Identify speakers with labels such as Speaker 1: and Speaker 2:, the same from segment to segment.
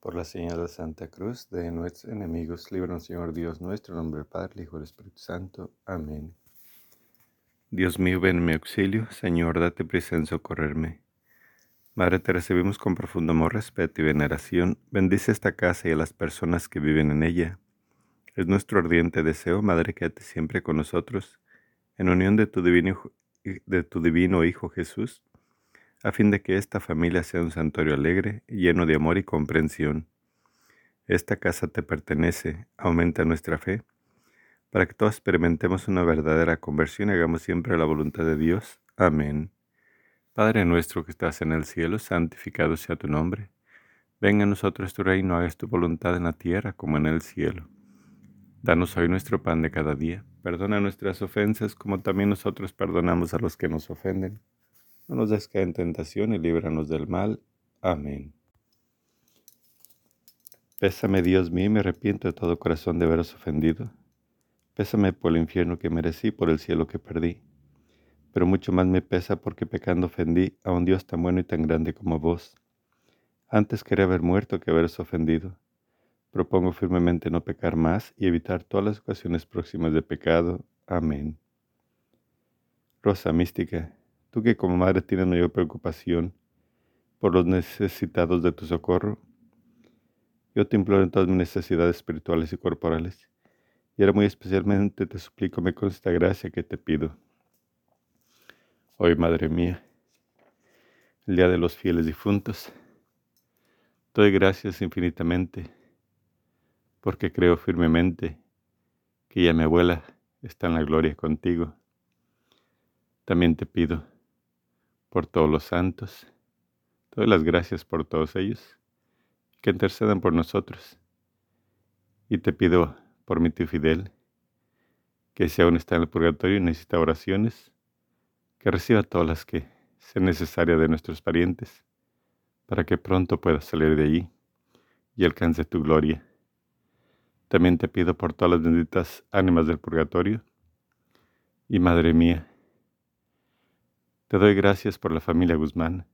Speaker 1: Por la señal de Santa Cruz de nuestros enemigos, líbranos, Señor Dios nuestro, nombre Padre, Hijo y Espíritu Santo. Amén. Dios mío, ven en mi auxilio. Señor, date prisa en socorrerme. Madre, te recibimos con profundo amor, respeto y veneración. Bendice esta casa y a las personas que viven en ella. Es nuestro ardiente deseo, Madre, quédate siempre con nosotros, en unión de tu divino, de tu divino Hijo Jesús a fin de que esta familia sea un santuario alegre, lleno de amor y comprensión. Esta casa te pertenece, aumenta nuestra fe, para que todos experimentemos una verdadera conversión y hagamos siempre la voluntad de Dios. Amén. Padre nuestro que estás en el cielo, santificado sea tu nombre. Venga a nosotros tu reino, hagas tu voluntad en la tierra como en el cielo. Danos hoy nuestro pan de cada día. Perdona nuestras ofensas como también nosotros perdonamos a los que nos ofenden no nos des en tentación y líbranos del mal. Amén. Pésame, Dios mío, me arrepiento de todo corazón de haberos ofendido. Pésame por el infierno que merecí, por el cielo que perdí. Pero mucho más me pesa porque pecando ofendí a un Dios tan bueno y tan grande como vos. Antes quería haber muerto que haberos ofendido. Propongo firmemente no pecar más y evitar todas las ocasiones próximas de pecado. Amén. Rosa mística, tú que como madre tienes mayor preocupación por los necesitados de tu socorro, yo te imploro en todas mis necesidades espirituales y corporales, y ahora muy especialmente te suplico me con esta gracia que te pido. Hoy, Madre mía, el día de los fieles difuntos, doy gracias infinitamente, porque creo firmemente que ya mi abuela está en la gloria contigo. También te pido por todos los santos. Doy las gracias por todos ellos, que intercedan por nosotros. Y te pido por mi tío Fidel, que si aún está en el purgatorio y necesita oraciones, que reciba todas las que sean necesarias de nuestros parientes, para que pronto pueda salir de allí y alcance tu gloria. También te pido por todas las benditas ánimas del purgatorio. Y Madre mía, te doy gracias por la familia Guzmán,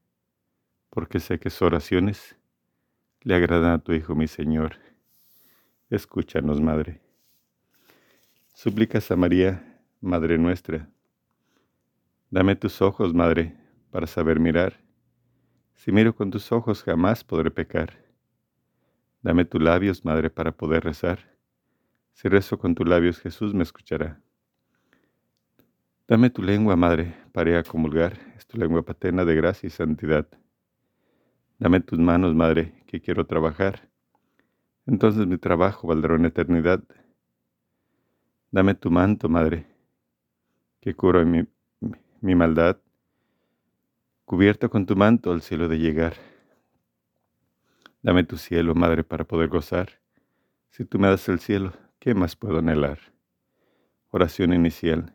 Speaker 1: porque sé que sus oraciones le agradan a tu Hijo, mi Señor. Escúchanos, Madre. Súplicas a María, Madre nuestra. Dame tus ojos, Madre, para saber mirar. Si miro con tus ojos jamás podré pecar. Dame tus labios, Madre, para poder rezar. Si rezo con tus labios, Jesús me escuchará. Dame tu lengua, Madre, para comulgar, es tu lengua paterna de gracia y santidad. Dame tus manos, Madre, que quiero trabajar. Entonces mi trabajo valdrá en eternidad. Dame tu manto, Madre, que curo mi, mi maldad. Cubierto con tu manto al cielo de llegar. Dame tu cielo, Madre, para poder gozar. Si tú me das el cielo, ¿qué más puedo anhelar? Oración inicial.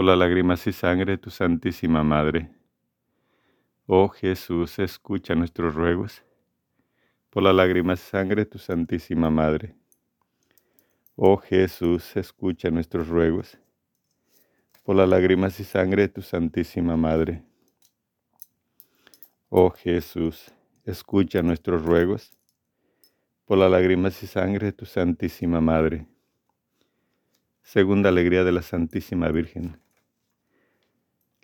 Speaker 1: por las lágrimas y sangre de tu Santísima Madre. Oh Jesús, escucha nuestros ruegos, por la lágrimas y sangre de tu Santísima Madre. Oh Jesús, escucha nuestros ruegos, por las lágrimas y sangre de tu Santísima Madre. Oh Jesús, escucha nuestros ruegos, por las lágrimas y sangre de tu Santísima Madre. Segunda alegría de la Santísima Virgen.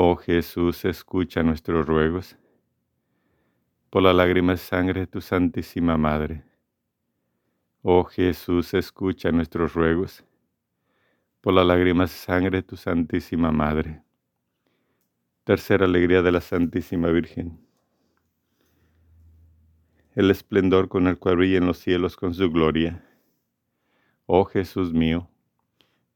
Speaker 1: Oh Jesús, escucha nuestros ruegos. Por las lágrimas y sangre de tu Santísima Madre. Oh Jesús, escucha nuestros ruegos por las lágrimas y sangre de tu Santísima Madre. Tercera alegría de la Santísima Virgen. El esplendor con el cual brillan los cielos con su gloria. Oh Jesús mío,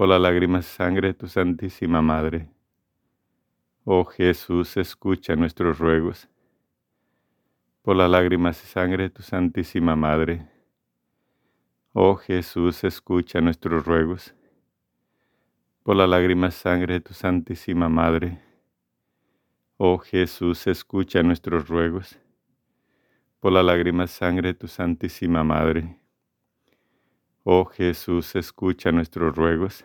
Speaker 1: por la lágrima sangre de tu Santísima Madre. Oh Jesús, escucha nuestros ruegos, por la lágrimas y sangre de tu Santísima Madre. Oh Jesús, escucha nuestros ruegos. Por la lágrima sangre de tu Santísima Madre. Oh Jesús, escucha nuestros ruegos. Por la lágrima sangre de tu Santísima Madre. Oh Jesús, escucha nuestros ruegos.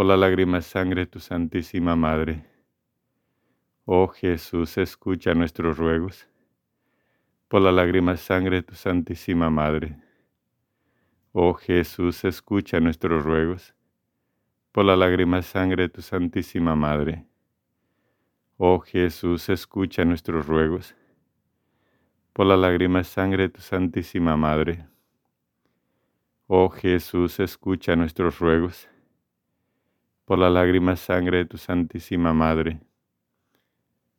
Speaker 1: por la lágrima sangre de tu Santísima Madre. Oh Jesús, escucha nuestros ruegos por la lágrima sangre de tu Santísima Madre. Oh Jesús, escucha nuestros ruegos por la lágrima sangre de tu Santísima Madre. Oh Jesús, escucha nuestros ruegos por la lágrima sangre de tu Santísima Madre. Oh Jesús, escucha nuestros ruegos por la lágrima sangre de tu Santísima Madre.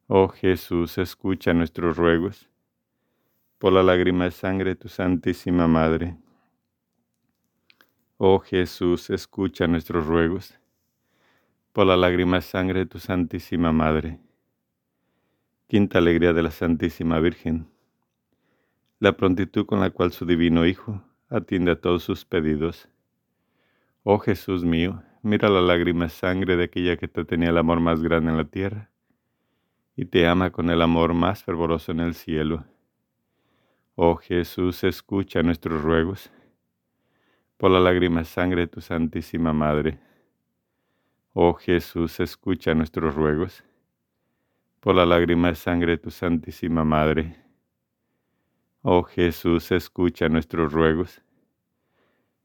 Speaker 1: Oh Jesús, escucha nuestros ruegos por la lágrima sangre de tu Santísima Madre. Oh Jesús, escucha nuestros ruegos por la lágrima sangre de tu Santísima Madre. Quinta alegría de la Santísima Virgen. La prontitud con la cual su divino Hijo atiende a todos sus pedidos. Oh Jesús mío, mira la lágrima sangre de aquella que te tenía el amor más grande en la tierra y te ama con el amor más fervoroso en el cielo. Oh Jesús, escucha nuestros ruegos por la lágrima sangre de tu Santísima Madre. Oh Jesús, escucha nuestros ruegos. Por la lágrima sangre de tu Santísima Madre. Oh Jesús, escucha nuestros ruegos.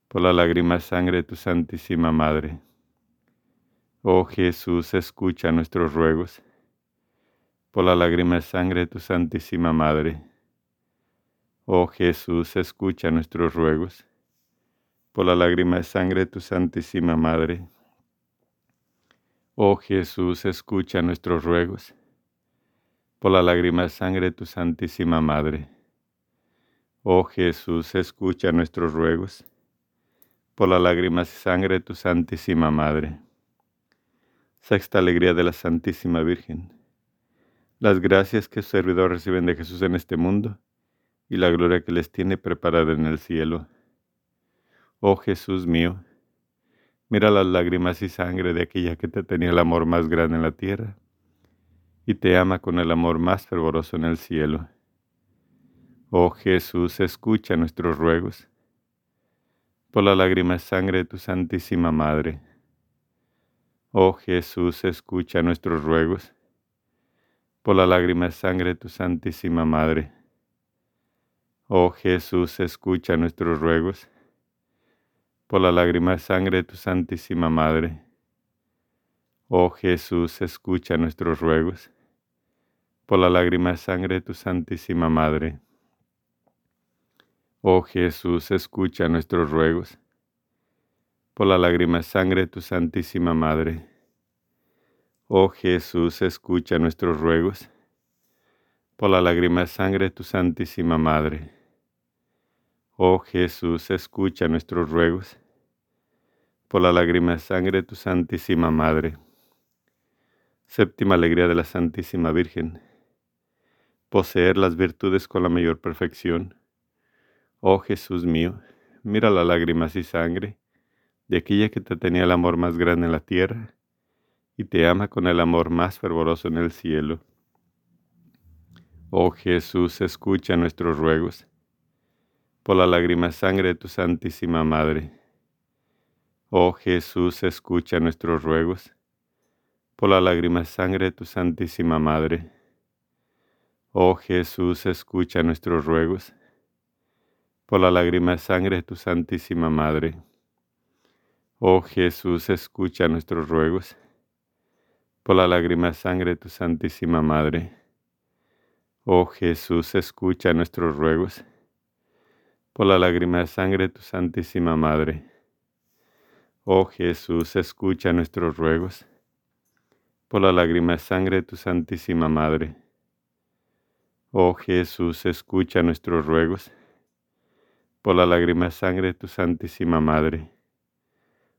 Speaker 1: Por la lágrima sangre de tu Santísima Madre. Oh Jesús, escucha nuestros ruegos. Por la lágrima sangre de tu Santísima Madre. Oh Jesús, escucha nuestros ruegos por la lágrima de sangre de tu Santísima Madre. Oh Jesús, escucha nuestros ruegos, por la lágrima de sangre de tu Santísima Madre. Oh Jesús, escucha nuestros ruegos, por la lágrima de sangre de tu Santísima Madre. Sexta alegría de la Santísima Virgen. Las gracias que sus servidores reciben de Jesús en este mundo y la gloria que les tiene preparada en el cielo. Oh Jesús mío, mira las lágrimas y sangre de aquella que te tenía el amor más grande en la tierra y te ama con el amor más fervoroso en el cielo. Oh Jesús, escucha nuestros ruegos por la lágrima y sangre de tu Santísima Madre Oh Jesús, escucha nuestros ruegos por la lágrima de sangre de tu Santísima Madre. Oh Jesús, escucha nuestros ruegos por la lágrima de sangre de tu Santísima Madre. Oh Jesús, escucha nuestros ruegos por la lágrima de sangre de tu Santísima Madre. Oh Jesús, escucha nuestros ruegos por la lágrima sangre de tu Santísima Madre. Oh Jesús, escucha nuestros ruegos, por la lágrima sangre de tu Santísima Madre. Oh Jesús, escucha nuestros ruegos, por la lágrima sangre de tu Santísima Madre. Séptima alegría de la Santísima Virgen. Poseer las virtudes con la mayor perfección. Oh Jesús mío, mira las lágrimas y sangre de aquella que te tenía el amor más grande en la tierra y te ama con el amor más fervoroso en el cielo. Oh Jesús, escucha nuestros ruegos por la lágrima sangre de tu Santísima Madre. Oh Jesús, escucha nuestros ruegos por la lágrima sangre de tu Santísima Madre. Oh Jesús, escucha nuestros ruegos por la lágrima sangre de tu Santísima Madre. Oh Jesús, escucha nuestros ruegos por la lágrima sangre de tu Santísima Madre. Oh Jesús, escucha nuestros ruegos por la lágrima sangre de tu Santísima Madre. Oh Jesús, escucha nuestros ruegos por la lágrima sangre de tu Santísima Madre. Oh Jesús, escucha nuestros ruegos por la lágrima sangre de tu Santísima Madre.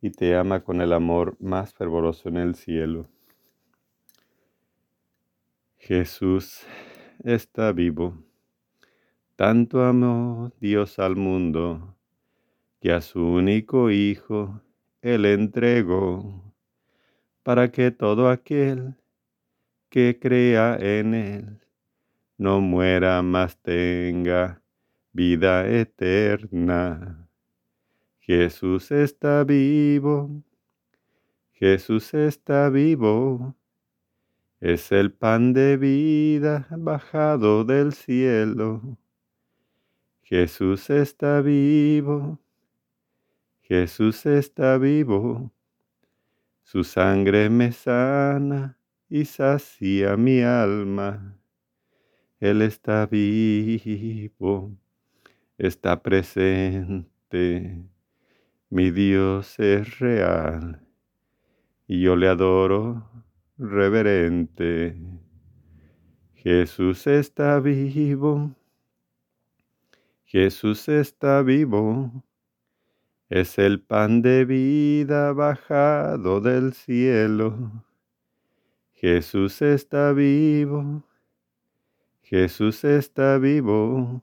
Speaker 1: y te ama con el amor más fervoroso en el cielo. Jesús está vivo. Tanto amó Dios al mundo que a su único Hijo Él entregó para que todo aquel que crea en Él no muera más tenga vida eterna. Jesús está vivo, Jesús está vivo, es el pan de vida bajado del cielo. Jesús está vivo, Jesús está vivo, su sangre me sana y sacia mi alma. Él está vivo, está presente mi Dios es real y yo le adoro reverente. Jesús está vivo. Jesús está vivo. Es el pan de vida bajado del cielo. Jesús está vivo. Jesús está vivo.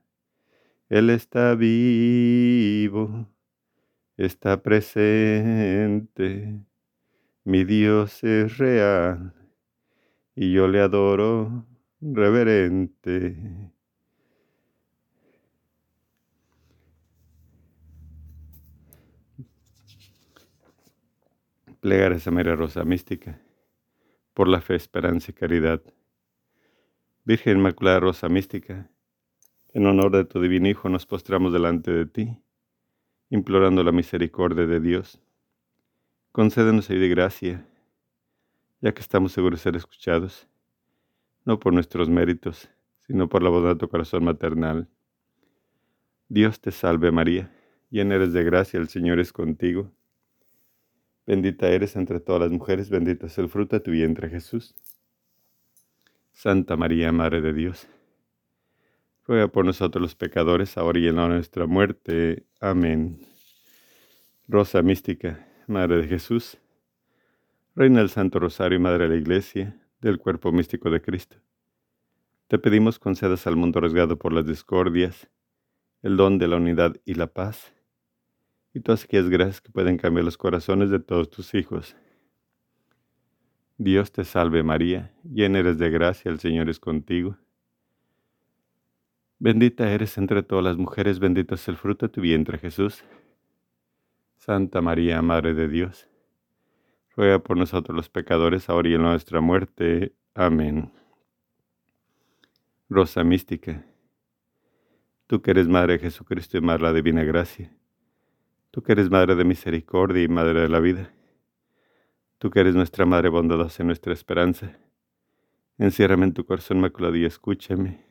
Speaker 1: Él está vivo, está presente. Mi Dios es real y yo le adoro reverente. Plegar esa María Rosa Mística, por la fe, esperanza y caridad. Virgen Inmaculada Rosa Mística, en honor de tu divino Hijo nos postramos delante de ti, implorando la misericordia de Dios. Concédenos ayuda y gracia, ya que estamos seguros de ser escuchados, no por nuestros méritos, sino por la bondad de tu corazón maternal. Dios te salve María, llena eres de gracia, el Señor es contigo. Bendita eres entre todas las mujeres, bendito es el fruto de tu vientre Jesús. Santa María, Madre de Dios, ruega por nosotros los pecadores, ahora y en la hora de nuestra muerte. Amén. Rosa mística, Madre de Jesús, Reina del Santo Rosario y Madre de la Iglesia, del cuerpo místico de Cristo. Te pedimos concedas al mundo arriesgado por las discordias, el don de la unidad y la paz y todas aquellas gracias que pueden cambiar los corazones de todos tus hijos. Dios te salve María, llena eres de gracia, el Señor es contigo. Bendita eres entre todas las mujeres, bendito es el fruto de tu vientre Jesús. Santa María, Madre de Dios, ruega por nosotros los pecadores, ahora y en nuestra muerte. Amén. Rosa mística, tú que eres Madre de Jesucristo y Madre de la Divina Gracia, Tú que eres Madre de misericordia y Madre de la vida. Tú que eres nuestra Madre bondadosa y nuestra esperanza. Enciérrame en tu corazón maculado y escúchame.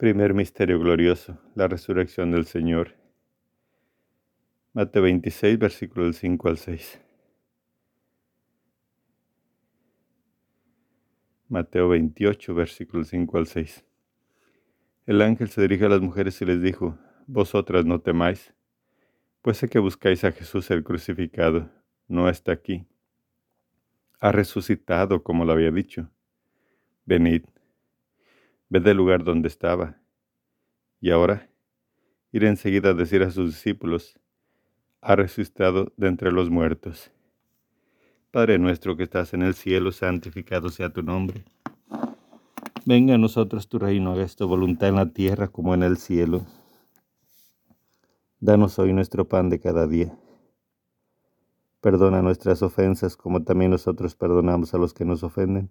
Speaker 1: Primer misterio glorioso, la resurrección del Señor. Mateo 26, versículo del 5 al 6. Mateo 28, versículo 5 al 6. El ángel se dirige a las mujeres y les dijo, Vosotras no temáis pues sé que buscáis a Jesús el crucificado, no está aquí. Ha resucitado como lo había dicho. Venid, ved el lugar donde estaba. Y ahora, ir enseguida a decir a sus discípulos, ha resucitado de entre los muertos. Padre nuestro que estás en el cielo, santificado sea tu nombre. Venga a nosotros tu reino, haga tu voluntad en la tierra como en el cielo. Danos hoy nuestro pan de cada día. Perdona nuestras ofensas como también nosotros perdonamos a los que nos ofenden.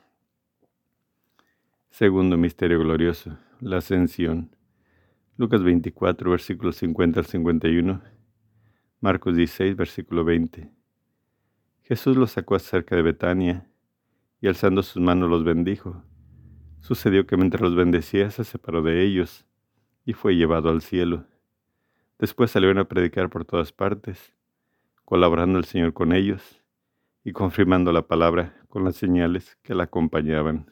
Speaker 1: Segundo misterio glorioso, la ascensión. Lucas 24, versículos 50 al 51. Marcos 16, versículo 20. Jesús los sacó cerca de Betania y alzando sus manos los bendijo. Sucedió que mientras los bendecía se separó de ellos y fue llevado al cielo. Después salieron a predicar por todas partes, colaborando el Señor con ellos y confirmando la palabra con las señales que la acompañaban.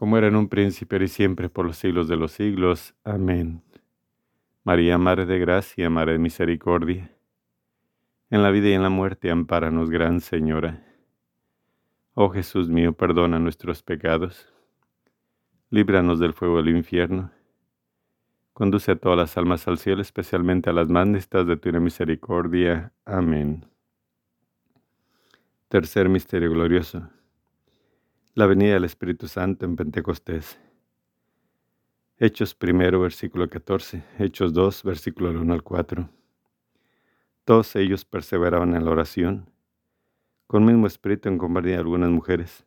Speaker 1: como era en un principio y siempre por los siglos de los siglos. Amén. María, Madre de Gracia, Madre de Misericordia, en la vida y en la muerte, ampáranos, Gran Señora. Oh Jesús mío, perdona nuestros pecados. Líbranos del fuego del infierno. Conduce a todas las almas al cielo, especialmente a las más necesitadas de tu misericordia. Amén. Tercer misterio glorioso. La venida del Espíritu Santo en Pentecostés. Hechos primero, versículo 14. Hechos 2, versículo 1 al 4. Todos ellos perseveraban en la oración, con mismo espíritu en compañía de algunas mujeres,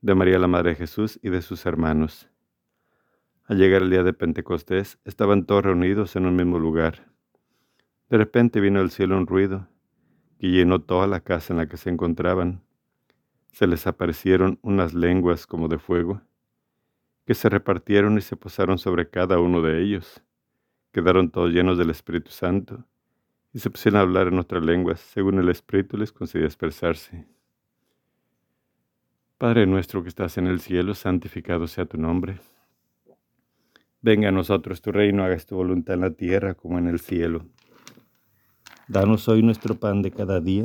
Speaker 1: de María la Madre de Jesús y de sus hermanos. Al llegar el día de Pentecostés, estaban todos reunidos en un mismo lugar. De repente vino del cielo un ruido que llenó toda la casa en la que se encontraban. Se les aparecieron unas lenguas como de fuego, que se repartieron y se posaron sobre cada uno de ellos. Quedaron todos llenos del Espíritu Santo y se pusieron a hablar en otras lenguas, según el Espíritu les concedía expresarse. Padre nuestro que estás en el cielo, santificado sea tu nombre. Venga a nosotros tu reino, hagas tu voluntad en la tierra como en el cielo.
Speaker 2: Danos hoy nuestro pan de cada día.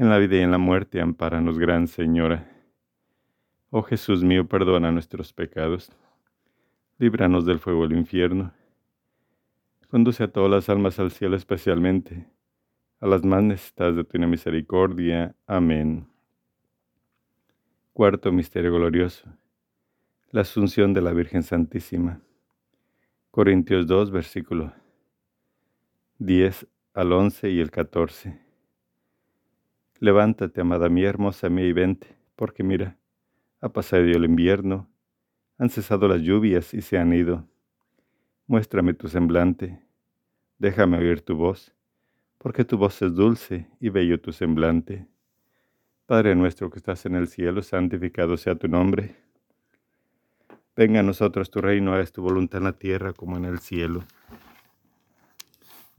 Speaker 2: en la vida y en la muerte, amparanos, Gran Señora. Oh Jesús mío, perdona nuestros pecados, líbranos del fuego del infierno, conduce a todas las almas al cielo, especialmente a las más necesitadas de tu misericordia. Amén. Cuarto Misterio Glorioso. La Asunción de la Virgen Santísima. Corintios 2, versículo 10 al 11 y el 14. Levántate, amada mía, hermosa mía, y vente, porque mira, ha pasado el invierno, han cesado las lluvias y se han ido. Muéstrame tu semblante, déjame oír tu voz, porque tu voz es dulce y bello tu semblante. Padre nuestro que estás en el cielo, santificado sea tu nombre. Venga a nosotros tu reino, hagas tu voluntad en la tierra como en el cielo.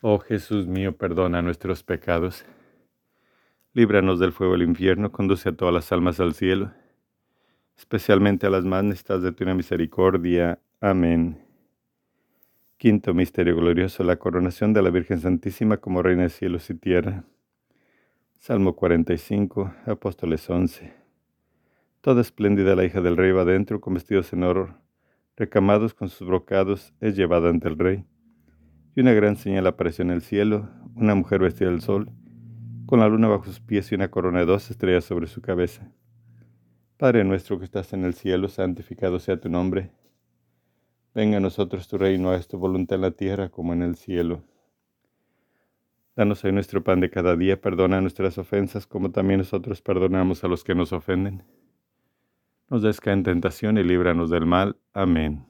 Speaker 1: Oh Jesús mío, perdona nuestros pecados, Líbranos del fuego del infierno, conduce a todas las almas al cielo, especialmente a las más necesitadas de tu misericordia. Amén. Quinto misterio glorioso, la coronación de la Virgen Santísima como Reina de cielos y tierra. Salmo 45, Apóstoles 11. Toda espléndida la hija del rey va dentro con vestidos en oro, recamados con sus brocados, es llevada ante el rey. Y una gran señal apareció en el cielo, una mujer vestida del sol, con la luna bajo sus pies y una corona de dos estrellas sobre su cabeza. Padre nuestro que estás en el cielo, santificado sea tu nombre. Venga a nosotros tu reino, haz tu voluntad en la tierra como en el cielo. Danos hoy nuestro pan de cada día, perdona nuestras ofensas como también nosotros perdonamos a los que nos ofenden. Nos desca en tentación y líbranos del mal. Amén.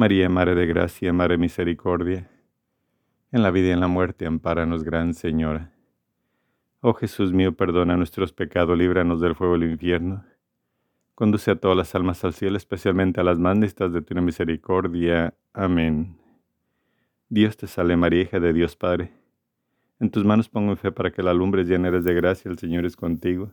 Speaker 1: María, Madre de Gracia, Madre de Misericordia, en la vida y en la muerte, ampáranos, Gran Señora. Oh Jesús mío, perdona nuestros pecados, líbranos del fuego del infierno. Conduce a todas las almas al cielo, especialmente a las más de tu misericordia. Amén. Dios te salve María, hija de Dios Padre. En tus manos pongo fe para que la lumbre llena eres de gracia, el Señor es contigo.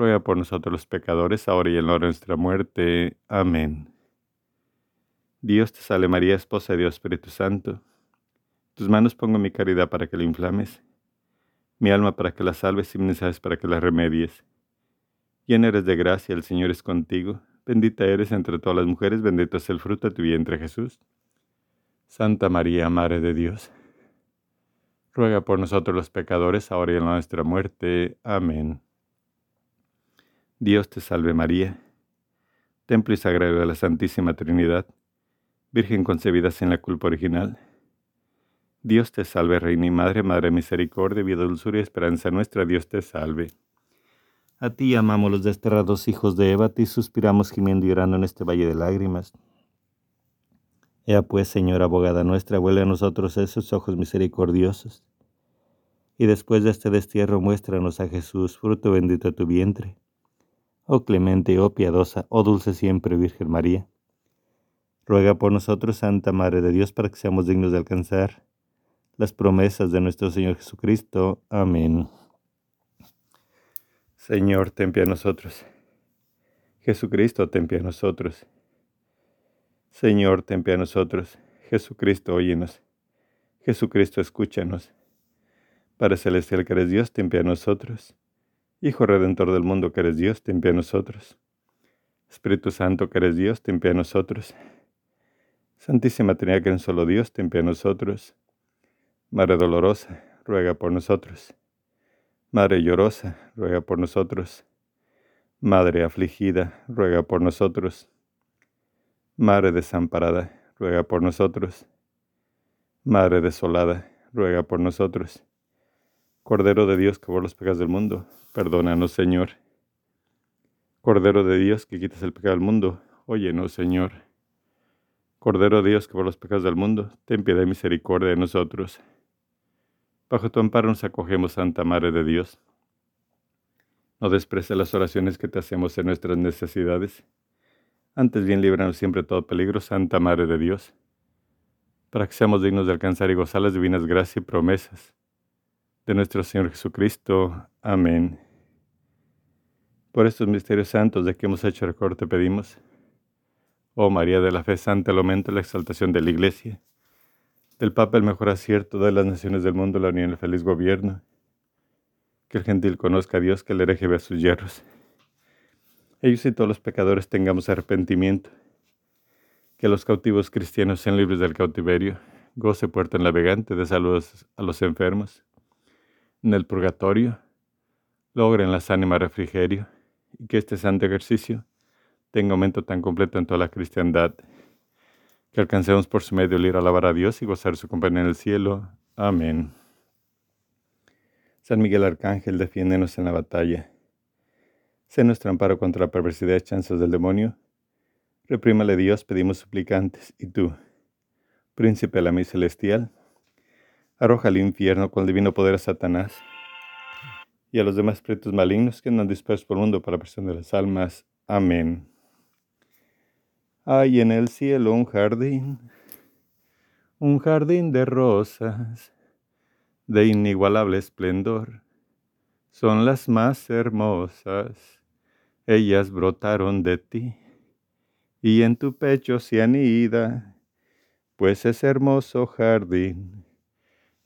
Speaker 1: ruega por nosotros los pecadores, ahora y en la hora de nuestra muerte. Amén. Dios te salve María, esposa de Dios Espíritu Santo. tus manos pongo mi caridad para que la inflames, mi alma para que la salves y mis necesidades para que la remedies. Llena eres de gracia, el Señor es contigo. Bendita eres entre todas las mujeres, bendito es el fruto de tu vientre Jesús. Santa María, Madre de Dios ruega por nosotros los pecadores, ahora y en nuestra muerte. Amén. Dios te salve María, templo y sagrado de la Santísima Trinidad, Virgen concebida sin la culpa original. Dios te salve, Reina y Madre, Madre Misericordia, vida, dulzura y esperanza nuestra, Dios te salve.
Speaker 2: A ti amamos los desterrados hijos de Eva, a ti suspiramos gimiendo y llorando en este valle de lágrimas. Ea pues, Señora abogada nuestra, vuelve a nosotros esos ojos misericordiosos. Y después de este destierro, muéstranos a Jesús, fruto bendito de tu vientre. Oh clemente, oh piadosa, oh dulce siempre Virgen María. Ruega por nosotros, Santa Madre de Dios, para que seamos dignos de alcanzar las promesas de nuestro Señor Jesucristo. Amén.
Speaker 1: Señor, ten pie a nosotros. Jesucristo, ten pie a nosotros. Señor, ten pie a nosotros. Jesucristo, óyenos. Jesucristo, escúchanos. Padre Celestial que eres Dios, ten pie a nosotros. Hijo Redentor del mundo que eres Dios, ten pie a nosotros. Espíritu Santo que eres Dios, ten pie a nosotros. Santísima Trinidad que en solo Dios, ten pie a nosotros. Madre dolorosa, ruega por nosotros. Madre llorosa, ruega por nosotros. Madre afligida, ruega por nosotros. Madre desamparada, ruega por nosotros. Madre desolada, ruega por nosotros. Cordero de Dios que por los pecados del mundo, perdónanos, Señor. Cordero de Dios que quitas el pecado del mundo, óyenos, Señor. Cordero de Dios que por los pecados del mundo, ten piedad y misericordia de nosotros. Bajo tu amparo nos acogemos, Santa Madre de Dios. No desprecies las oraciones que te hacemos en nuestras necesidades antes bien líbranos siempre de todo peligro, Santa Madre de Dios, para que seamos dignos de alcanzar y gozar las divinas gracias y promesas de nuestro Señor Jesucristo. Amén. Por estos misterios santos de que hemos hecho recuerdo te pedimos, oh María de la Fe Santa, el aumento la exaltación de la Iglesia, del Papa el mejor acierto de las naciones del mundo, la unión y el feliz gobierno, que el gentil conozca a Dios, que el hereje vea sus hierros ellos y todos los pecadores tengamos arrepentimiento, que los cautivos cristianos sean libres del cautiverio, goce puerta en navegante de saludos a los enfermos, en el purgatorio, logren las ánimas refrigerio, y que este santo ejercicio tenga aumento tan completo en toda la cristiandad, que alcancemos por su medio el ir a alabar a Dios y gozar su compañía en el cielo. Amén. San Miguel Arcángel, defiéndenos en la batalla Sé nuestro amparo contra la perversidad y chanzas del demonio. Reprímale Dios, pedimos suplicantes. Y tú, príncipe de la misa celestial, arroja al infierno con el divino poder a Satanás y a los demás espíritus malignos que andan dispersos por el mundo para la presión de las almas. Amén. Hay en el cielo un jardín, un jardín de rosas, de inigualable esplendor. Son las más hermosas ellas brotaron de ti, y en tu pecho se anida, pues es hermoso jardín,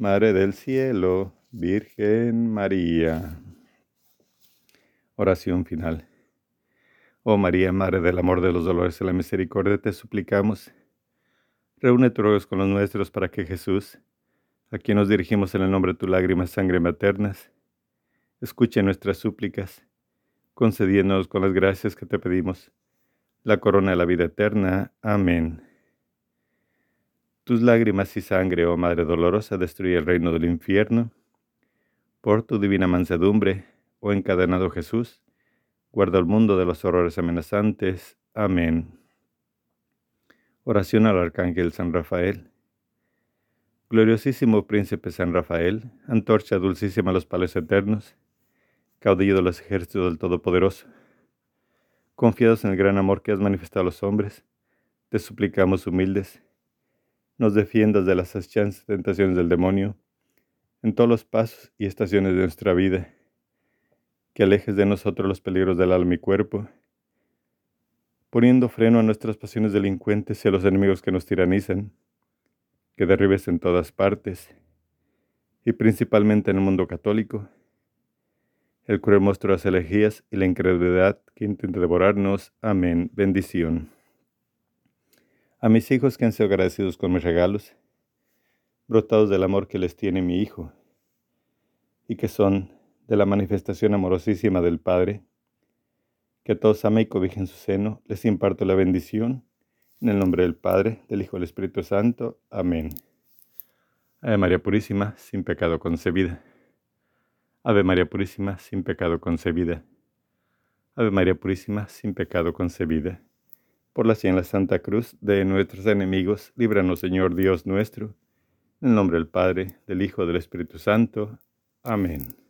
Speaker 1: Madre del Cielo, Virgen María. Oración final. Oh María, Madre del amor, de los dolores y la misericordia, te suplicamos. Reúne tus ruegos con los nuestros para que Jesús, a quien nos dirigimos en el nombre de tu lágrima sangre maternas, escuche nuestras súplicas, concediéndonos con las gracias que te pedimos la corona de la vida eterna. Amén. Tus lágrimas y sangre, oh Madre dolorosa, destruye el reino del infierno. Por tu divina mansedumbre, oh encadenado Jesús, guarda el mundo de los horrores amenazantes. Amén. Oración al Arcángel San Rafael. Gloriosísimo Príncipe San Rafael, antorcha dulcísima a los palos eternos, caudillo de los ejércitos del Todopoderoso, confiados en el gran amor que has manifestado a los hombres, te suplicamos humildes nos defiendas de las achantes tentaciones del demonio en todos los pasos y estaciones de nuestra vida, que alejes de nosotros los peligros del alma y cuerpo, poniendo freno a nuestras pasiones delincuentes y a los enemigos que nos tiranizan, que derribes en todas partes, y principalmente en el mundo católico, el cruel monstruo de las elegías y la incredulidad que intenta devorarnos. Amén. Bendición. A mis hijos que han sido agradecidos con mis regalos, brotados del amor que les tiene mi Hijo, y que son de la manifestación amorosísima del Padre, que todos amen y cobijen su seno, les imparto la bendición, en el nombre del Padre, del Hijo y del Espíritu Santo. Amén. Ave María Purísima, sin pecado concebida. Ave María Purísima, sin pecado concebida. Ave María Purísima, sin pecado concebida por la en la Santa Cruz de nuestros enemigos, líbranos Señor Dios nuestro, en el nombre del Padre, del Hijo, del Espíritu Santo. Amén.